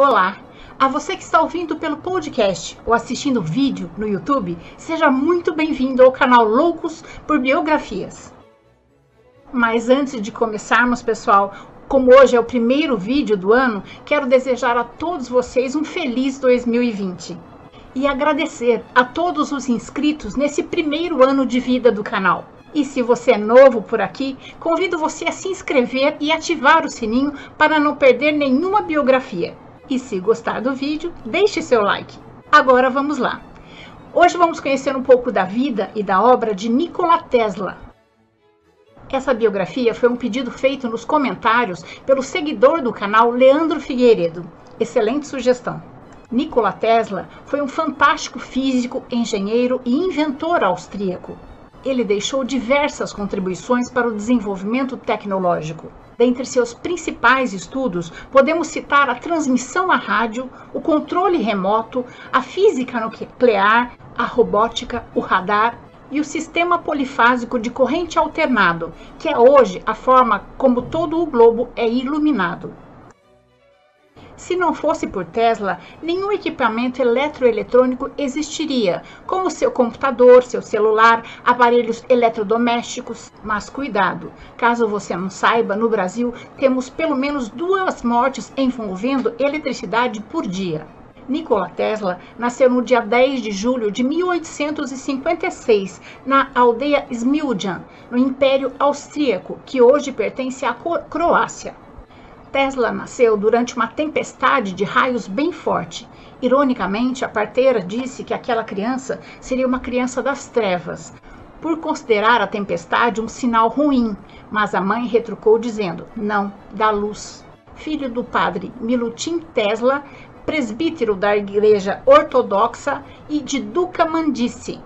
Olá! A você que está ouvindo pelo podcast ou assistindo vídeo no YouTube, seja muito bem-vindo ao canal Loucos por Biografias. Mas antes de começarmos, pessoal, como hoje é o primeiro vídeo do ano, quero desejar a todos vocês um feliz 2020 e agradecer a todos os inscritos nesse primeiro ano de vida do canal. E se você é novo por aqui, convido você a se inscrever e ativar o sininho para não perder nenhuma biografia. E se gostar do vídeo, deixe seu like. Agora vamos lá. Hoje vamos conhecer um pouco da vida e da obra de Nikola Tesla. Essa biografia foi um pedido feito nos comentários pelo seguidor do canal Leandro Figueiredo. Excelente sugestão. Nikola Tesla foi um fantástico físico, engenheiro e inventor austríaco ele deixou diversas contribuições para o desenvolvimento tecnológico. Dentre seus principais estudos, podemos citar a transmissão a rádio, o controle remoto, a física nuclear, a robótica, o radar e o sistema polifásico de corrente alternado, que é hoje a forma como todo o globo é iluminado. Se não fosse por Tesla, nenhum equipamento eletroeletrônico existiria, como seu computador, seu celular, aparelhos eletrodomésticos. Mas cuidado, caso você não saiba, no Brasil temos pelo menos duas mortes envolvendo eletricidade por dia. Nikola Tesla nasceu no dia 10 de julho de 1856 na aldeia Smiljan, no Império Austríaco, que hoje pertence à Croácia. Tesla nasceu durante uma tempestade de raios bem forte. Ironicamente, a parteira disse que aquela criança seria uma criança das trevas, por considerar a tempestade um sinal ruim, mas a mãe retrucou dizendo: não, da luz. Filho do padre Milutin Tesla, presbítero da Igreja Ortodoxa e de Duca Mandice.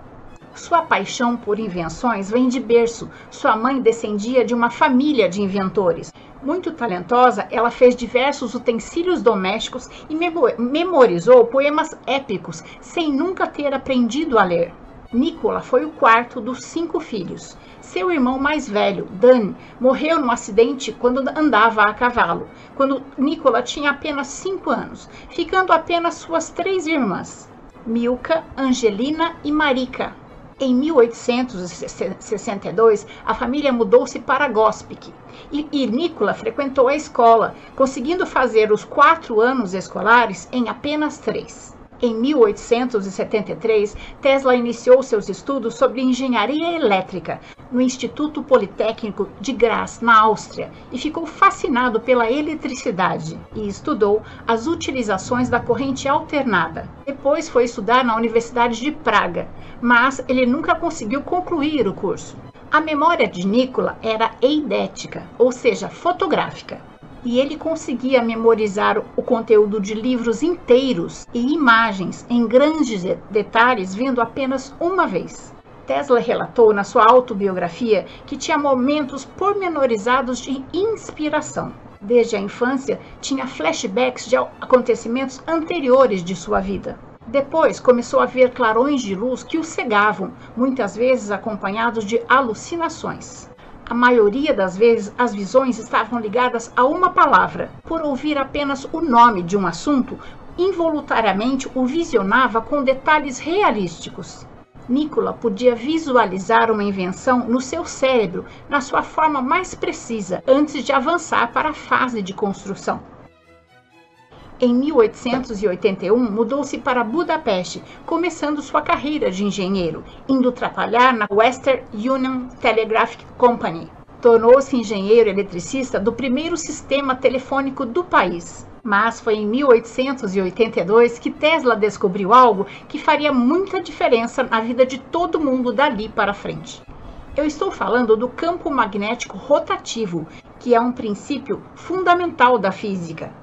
Sua paixão por invenções vem de berço. Sua mãe descendia de uma família de inventores. Muito talentosa, ela fez diversos utensílios domésticos e memorizou poemas épicos, sem nunca ter aprendido a ler. Nicola foi o quarto dos cinco filhos. Seu irmão mais velho, Dan, morreu num acidente quando andava a cavalo, quando Nicola tinha apenas cinco anos, ficando apenas suas três irmãs, Milka, Angelina e Marika. Em 1862, a família mudou-se para Gospic e, e Nicola frequentou a escola, conseguindo fazer os quatro anos escolares em apenas três. Em 1873, Tesla iniciou seus estudos sobre engenharia elétrica no Instituto Politécnico de Graz, na Áustria, e ficou fascinado pela eletricidade e estudou as utilizações da corrente alternada. Depois foi estudar na Universidade de Praga, mas ele nunca conseguiu concluir o curso. A memória de Nicola era eidética, ou seja, fotográfica e ele conseguia memorizar o conteúdo de livros inteiros e imagens em grandes detalhes vendo apenas uma vez. Tesla relatou na sua autobiografia que tinha momentos pormenorizados de inspiração. Desde a infância, tinha flashbacks de acontecimentos anteriores de sua vida. Depois começou a ver clarões de luz que o cegavam, muitas vezes acompanhados de alucinações. A maioria das vezes, as visões estavam ligadas a uma palavra. Por ouvir apenas o nome de um assunto, involuntariamente o visionava com detalhes realísticos. Nicola podia visualizar uma invenção no seu cérebro, na sua forma mais precisa, antes de avançar para a fase de construção. Em 1881, mudou-se para Budapeste, começando sua carreira de engenheiro, indo trabalhar na Western Union Telegraph Company. Tornou-se engenheiro eletricista do primeiro sistema telefônico do país. Mas foi em 1882 que Tesla descobriu algo que faria muita diferença na vida de todo mundo dali para frente. Eu estou falando do campo magnético rotativo, que é um princípio fundamental da física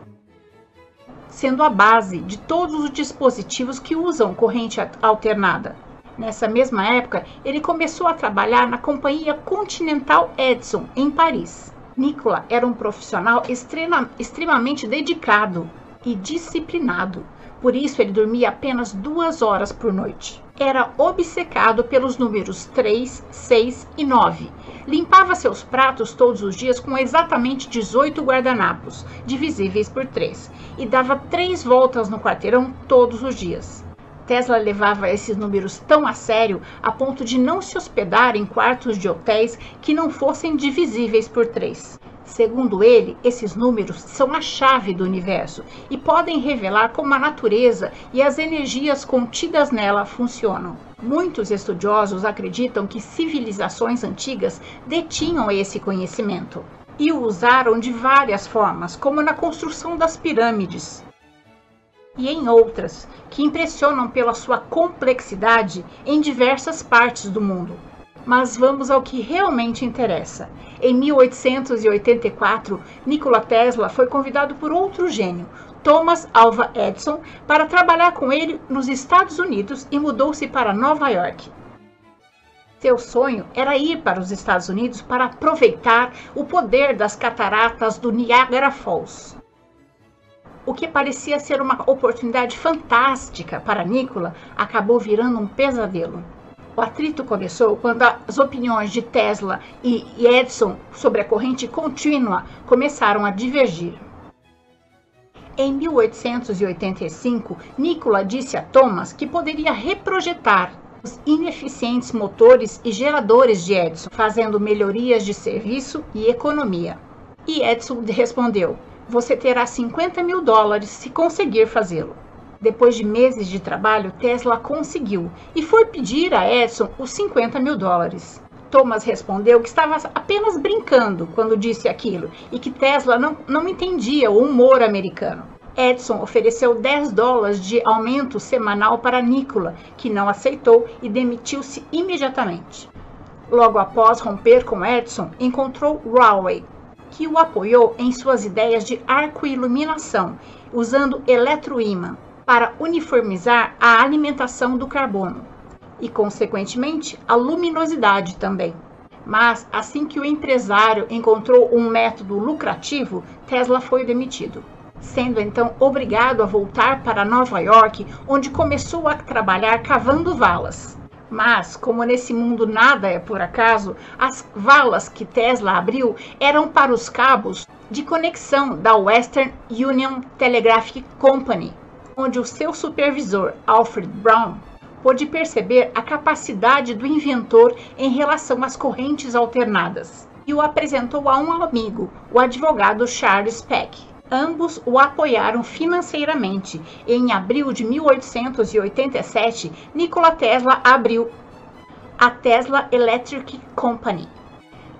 sendo a base de todos os dispositivos que usam corrente alternada. Nessa mesma época, ele começou a trabalhar na companhia Continental Edison, em Paris. Nicola era um profissional extrema, extremamente dedicado. e disciplinado. Por isso, ele dormia apenas duas horas por noite. Era obcecado pelos números 3, 6 e 9. Limpava seus pratos todos os dias com exatamente 18 guardanapos, divisíveis por 3, e dava três voltas no quarteirão todos os dias. Tesla levava esses números tão a sério a ponto de não se hospedar em quartos de hotéis que não fossem divisíveis por três. Segundo ele, esses números são a chave do universo e podem revelar como a natureza e as energias contidas nela funcionam. Muitos estudiosos acreditam que civilizações antigas detinham esse conhecimento e o usaram de várias formas, como na construção das pirâmides, e em outras, que impressionam pela sua complexidade em diversas partes do mundo. Mas vamos ao que realmente interessa. Em 1884, Nikola Tesla foi convidado por outro gênio, Thomas Alva Edison, para trabalhar com ele nos Estados Unidos e mudou-se para Nova York. Seu sonho era ir para os Estados Unidos para aproveitar o poder das cataratas do Niagara Falls. O que parecia ser uma oportunidade fantástica para Nikola acabou virando um pesadelo. O atrito começou quando as opiniões de Tesla e Edison sobre a corrente contínua começaram a divergir. Em 1885, Nikola disse a Thomas que poderia reprojetar os ineficientes motores e geradores de Edison, fazendo melhorias de serviço e economia. E Edison respondeu: você terá 50 mil dólares se conseguir fazê-lo. Depois de meses de trabalho, Tesla conseguiu e foi pedir a Edison os 50 mil dólares. Thomas respondeu que estava apenas brincando quando disse aquilo e que Tesla não, não entendia o humor americano. Edison ofereceu 10 dólares de aumento semanal para Nikola, que não aceitou e demitiu-se imediatamente. Logo após romper com Edison, encontrou Rowley, que o apoiou em suas ideias de arco-iluminação, usando eletroímã para uniformizar a alimentação do carbono e, consequentemente, a luminosidade também. Mas assim que o empresário encontrou um método lucrativo, Tesla foi demitido, sendo então obrigado a voltar para Nova York, onde começou a trabalhar cavando valas. Mas, como nesse mundo nada é por acaso, as valas que Tesla abriu eram para os cabos de conexão da Western Union Telegraphic Company, onde o seu supervisor, Alfred Brown, pôde perceber a capacidade do inventor em relação às correntes alternadas e o apresentou a um amigo, o advogado Charles Peck. Ambos o apoiaram financeiramente. Em abril de 1887, Nikola Tesla abriu a Tesla Electric Company.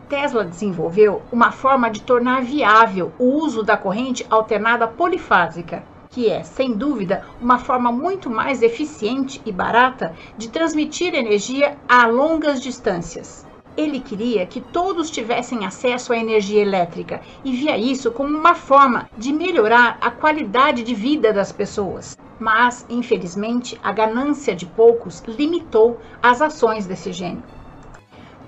Tesla desenvolveu uma forma de tornar viável o uso da corrente alternada polifásica, que é, sem dúvida, uma forma muito mais eficiente e barata de transmitir energia a longas distâncias. Ele queria que todos tivessem acesso à energia elétrica e via isso como uma forma de melhorar a qualidade de vida das pessoas. Mas, infelizmente, a ganância de poucos limitou as ações desse gênio.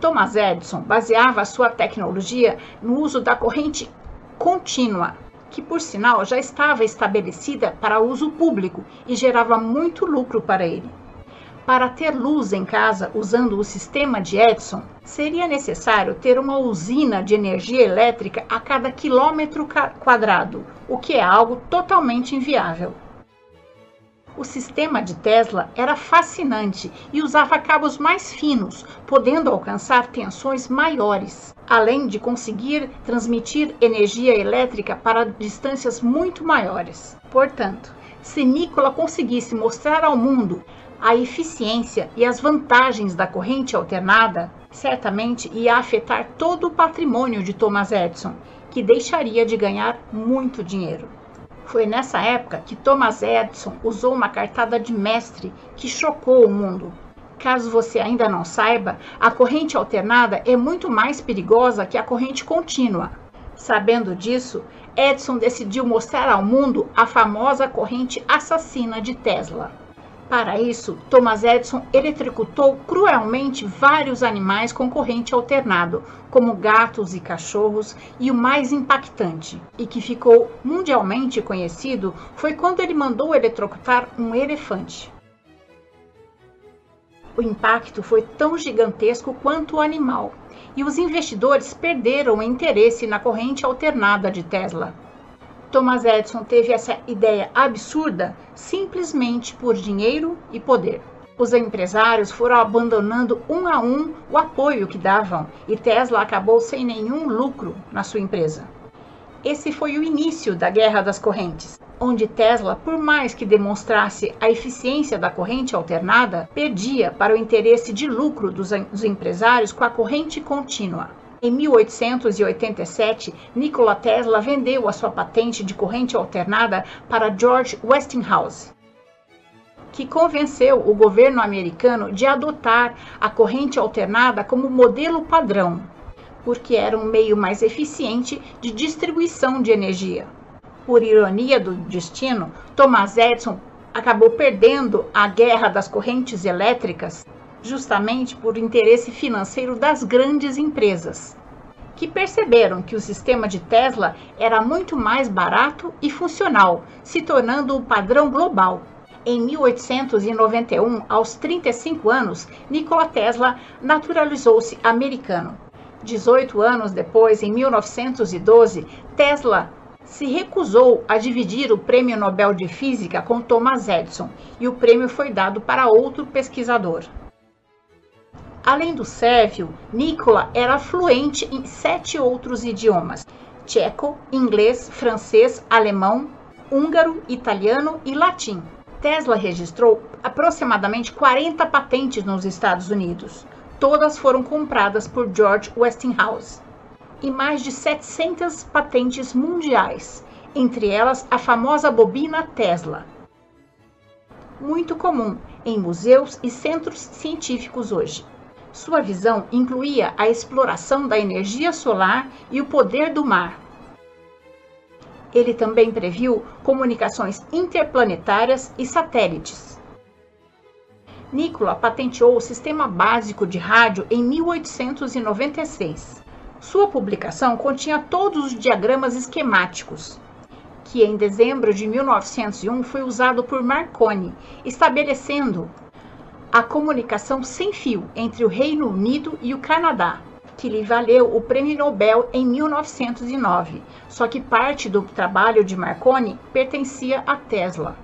Thomas Edison baseava sua tecnologia no uso da corrente contínua, que por sinal já estava estabelecida para uso público e gerava muito lucro para ele. Para ter luz em casa usando o sistema de Edison, seria necessário ter uma usina de energia elétrica a cada quilômetro quadrado, o que é algo totalmente inviável. O sistema de Tesla era fascinante e usava cabos mais finos, podendo alcançar tensões maiores, além de conseguir transmitir energia elétrica para distâncias muito maiores. Portanto, se Nikola conseguisse mostrar ao mundo a eficiência e as vantagens da corrente alternada, certamente ia afetar todo o patrimônio de Thomas Edison, que deixaria de ganhar muito dinheiro. Foi nessa época que Thomas Edison usou uma cartada de mestre que chocou o mundo. Caso você ainda não saiba, a corrente alternada é muito mais perigosa que a corrente contínua. Sabendo disso, Edison decidiu mostrar ao mundo a famosa corrente assassina de Tesla. Para isso, Thomas Edison eletrocutou cruelmente vários animais com corrente alternado, como gatos e cachorros, e o mais impactante, e que ficou mundialmente conhecido, foi quando ele mandou eletrocutar um elefante. O impacto foi tão gigantesco quanto o animal, e os investidores perderam o interesse na corrente alternada de Tesla. Thomas Edison teve essa ideia absurda simplesmente por dinheiro e poder. Os empresários foram abandonando um a um o apoio que davam e Tesla acabou sem nenhum lucro na sua empresa. Esse foi o início da Guerra das Correntes, onde Tesla, por mais que demonstrasse a eficiência da corrente alternada, perdia para o interesse de lucro dos, empresários com a corrente contínua. Em 1887, Nikola Tesla vendeu a sua patente de corrente alternada para George Westinghouse, que convenceu o governo americano de adotar a corrente alternada como modelo padrão, porque era um meio mais eficiente de distribuição de energia. Por ironia do destino, Thomas Edison acabou perdendo a guerra das correntes elétricas justamente por interesse financeiro das grandes empresas, que perceberam que o sistema de Tesla era muito mais barato e funcional, se tornando o padrão global. Em 1891, aos 35 anos, Nikola Tesla naturalizou-se americano. 18 anos depois, em 1912, Tesla se recusou a dividir o Prêmio Nobel de Física com Thomas Edison e o prêmio foi dado para outro pesquisador. Além do sérvio, Nikola era fluente em sete outros idiomas: tcheco, inglês, francês, alemão, húngaro, italiano e latim. Tesla registrou aproximadamente 40 patentes nos Estados Unidos. Todas foram compradas por George Westinghouse. E mais de 700 patentes mundiais, entre elas a famosa bobina Tesla. Muito comum em museus e centros científicos hoje. Sua visão incluía a exploração da energia solar e o poder do mar. Ele também previu comunicações interplanetárias e satélites. Nikola patenteou o sistema básico de rádio em 1896. Sua publicação continha todos os diagramas esquemáticos, que em dezembro de 1901 foi usado por Marconi, estabelecendo a comunicação sem fio entre o Reino Unido e o Canadá, que lhe valeu o Prêmio Nobel em 1909, só que parte do trabalho de Marconi pertencia a Tesla.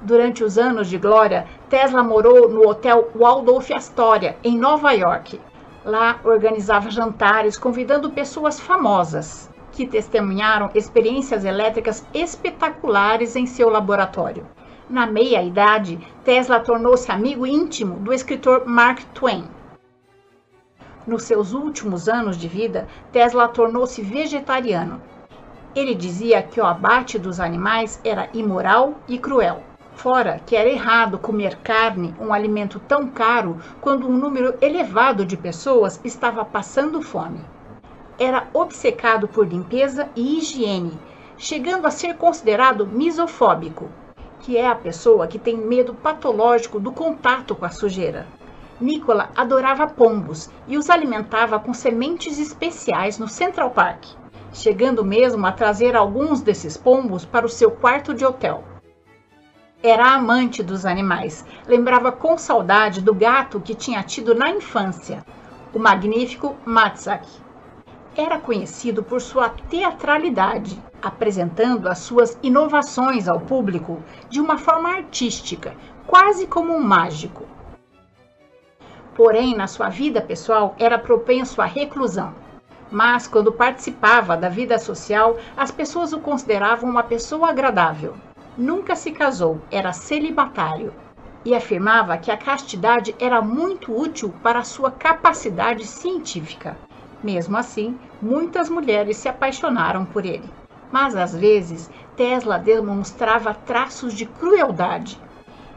Durante os anos de glória, Tesla morou no Hotel Waldorf Astoria, em Nova York. Lá organizava jantares convidando pessoas famosas que testemunharam experiências elétricas espetaculares em seu laboratório. Na meia-idade, Tesla tornou-se amigo íntimo do escritor Mark Twain. Nos seus últimos anos de vida, Tesla tornou-se vegetariano. Ele dizia que o abate dos animais era imoral e cruel. Fora que era errado comer carne, um alimento tão caro, quando um número elevado de pessoas estava passando fome. Era obcecado por limpeza e higiene, chegando a ser considerado misofóbico que é a pessoa que tem medo patológico do contato com a sujeira. Nicola adorava pombos e os alimentava com sementes especiais no Central Park, chegando mesmo a trazer alguns desses pombos para o seu quarto de hotel. Era amante dos animais, lembrava com saudade do gato que tinha tido na infância, o magnífico Matsak. Era conhecido por sua teatralidade apresentando as suas inovações ao público de uma forma artística, quase como um mágico. Porém, na sua vida pessoal, era propenso à reclusão. Mas, quando participava da vida social, as pessoas o consideravam uma pessoa agradável. Nunca se casou, era celibatário e afirmava que a castidade era muito útil para sua capacidade científica. Mesmo assim, muitas mulheres se apaixonaram por ele mas às vezes Tesla demonstrava traços de crueldade.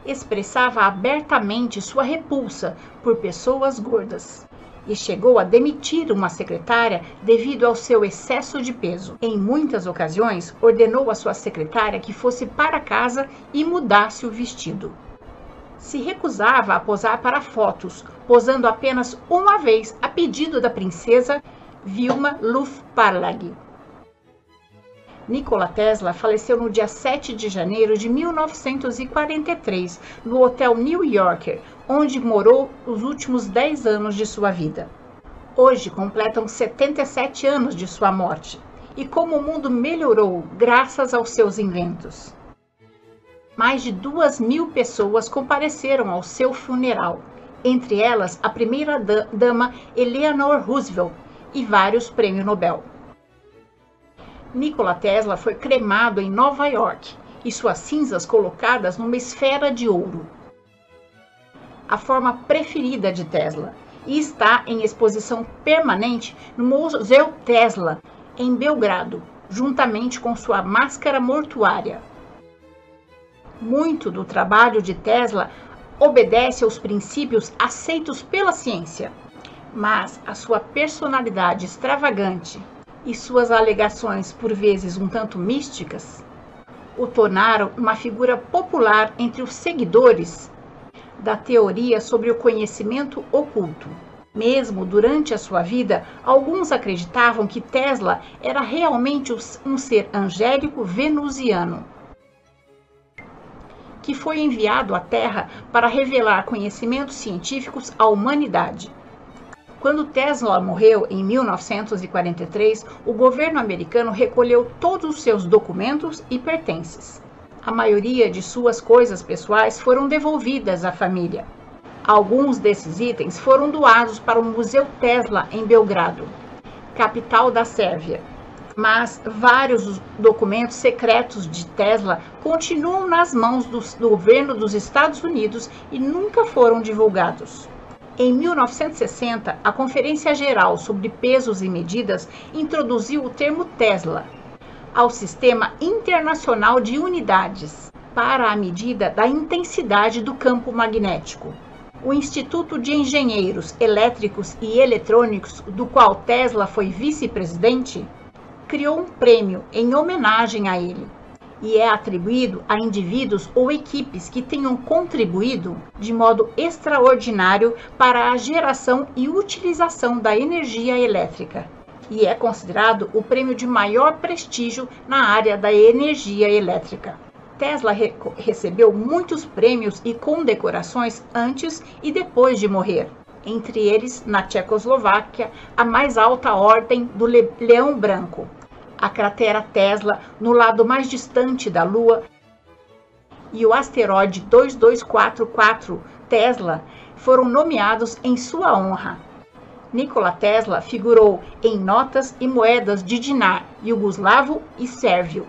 Expressava abertamente sua repulsa por pessoas gordas. e chegou a demitir uma secretária devido ao seu excesso de peso. Em muitas ocasiões, ordenou à sua secretária que fosse para casa e mudasse o vestido. Se recusava a posar para fotos, posando apenas uma vez a pedido da princesa Vilma Lufparlag. Nikola Tesla faleceu no dia 7 de janeiro de 1943, no Hotel New Yorker, onde morou os últimos 10 anos de sua vida. Hoje completam 77 anos de sua morte, e como o mundo melhorou graças aos seus inventos. Mais de duas mil pessoas compareceram ao seu funeral, entre elas a primeira-dama Eleanor Roosevelt e vários prêmios Nobel. Nikola Tesla foi cremado em Nova York e suas cinzas colocadas numa esfera de ouro. A forma preferida de Tesla e está em exposição permanente no Museu Tesla, em Belgrado, juntamente com sua máscara mortuária. Muito do trabalho de Tesla obedece aos princípios aceitos pela ciência, mas a sua personalidade extravagante, e suas alegações, por vezes um tanto místicas, o tornaram uma figura popular entre os seguidores da teoria sobre o conhecimento oculto. Mesmo durante a sua vida, alguns acreditavam que Tesla era realmente um ser angélico venusiano, que foi enviado à Terra para revelar conhecimentos científicos à humanidade. Quando Tesla morreu em 1943, o governo americano recolheu todos os seus documentos e pertences. A maioria de suas coisas pessoais foram devolvidas à família. Alguns desses itens foram doados para o Museu Tesla em Belgrado, capital da Sérvia. Mas vários documentos secretos de Tesla continuam nas mãos do, governo dos Estados Unidos e nunca foram divulgados. Em 1960, a Conferência Geral sobre Pesos e Medidas introduziu o termo Tesla ao Sistema Internacional de Unidades para a medida da intensidade do campo magnético. O Instituto de Engenheiros Elétricos e Eletrônicos, do qual Tesla foi vice-presidente, criou um prêmio em homenagem a ele e é atribuído a indivíduos ou equipes que tenham contribuído de modo extraordinário para a geração e utilização da energia elétrica. E é considerado o prêmio de maior prestígio na área da energia elétrica. Tesla re recebeu muitos prêmios e condecorações antes e depois de morrer. Entre eles, na Tchecoslováquia, a mais alta ordem do Le Leão Branco, a cratera Tesla no lado mais distante da Lua e o asteroide 2244 Tesla foram nomeados em sua honra. Nikola Tesla figurou em notas e moedas de dinar iugoslavo e sérvio.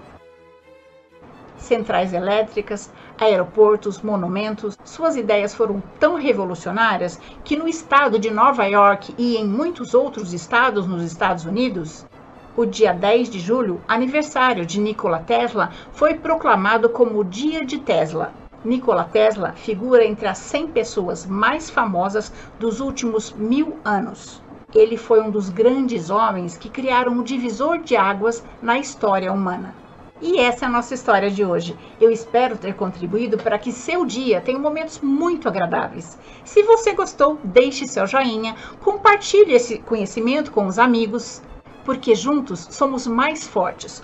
Centrais elétricas, aeroportos, monumentos, suas ideias foram tão revolucionárias que no estado de Nova York e em muitos outros estados nos Estados Unidos, o dia 10 de julho, aniversário de Nikola Tesla, foi proclamado como o Dia de Tesla. Nikola Tesla figura entre as 100 pessoas mais famosas dos últimos mil anos. Ele foi um dos grandes homens que criaram um divisor de águas na história humana. E essa é a nossa história de hoje. Eu espero ter contribuído para que seu dia tenha momentos muito agradáveis. Se você gostou, deixe seu joinha, compartilhe esse conhecimento com os amigos porque juntos somos mais fortes.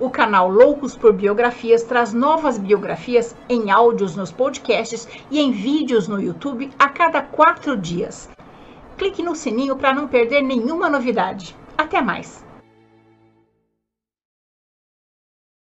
O canal Loucos por Biografias traz novas biografias em áudios nos podcasts e em vídeos no YouTube a cada quatro dias. Clique no sininho para não perder nenhuma novidade. Até mais!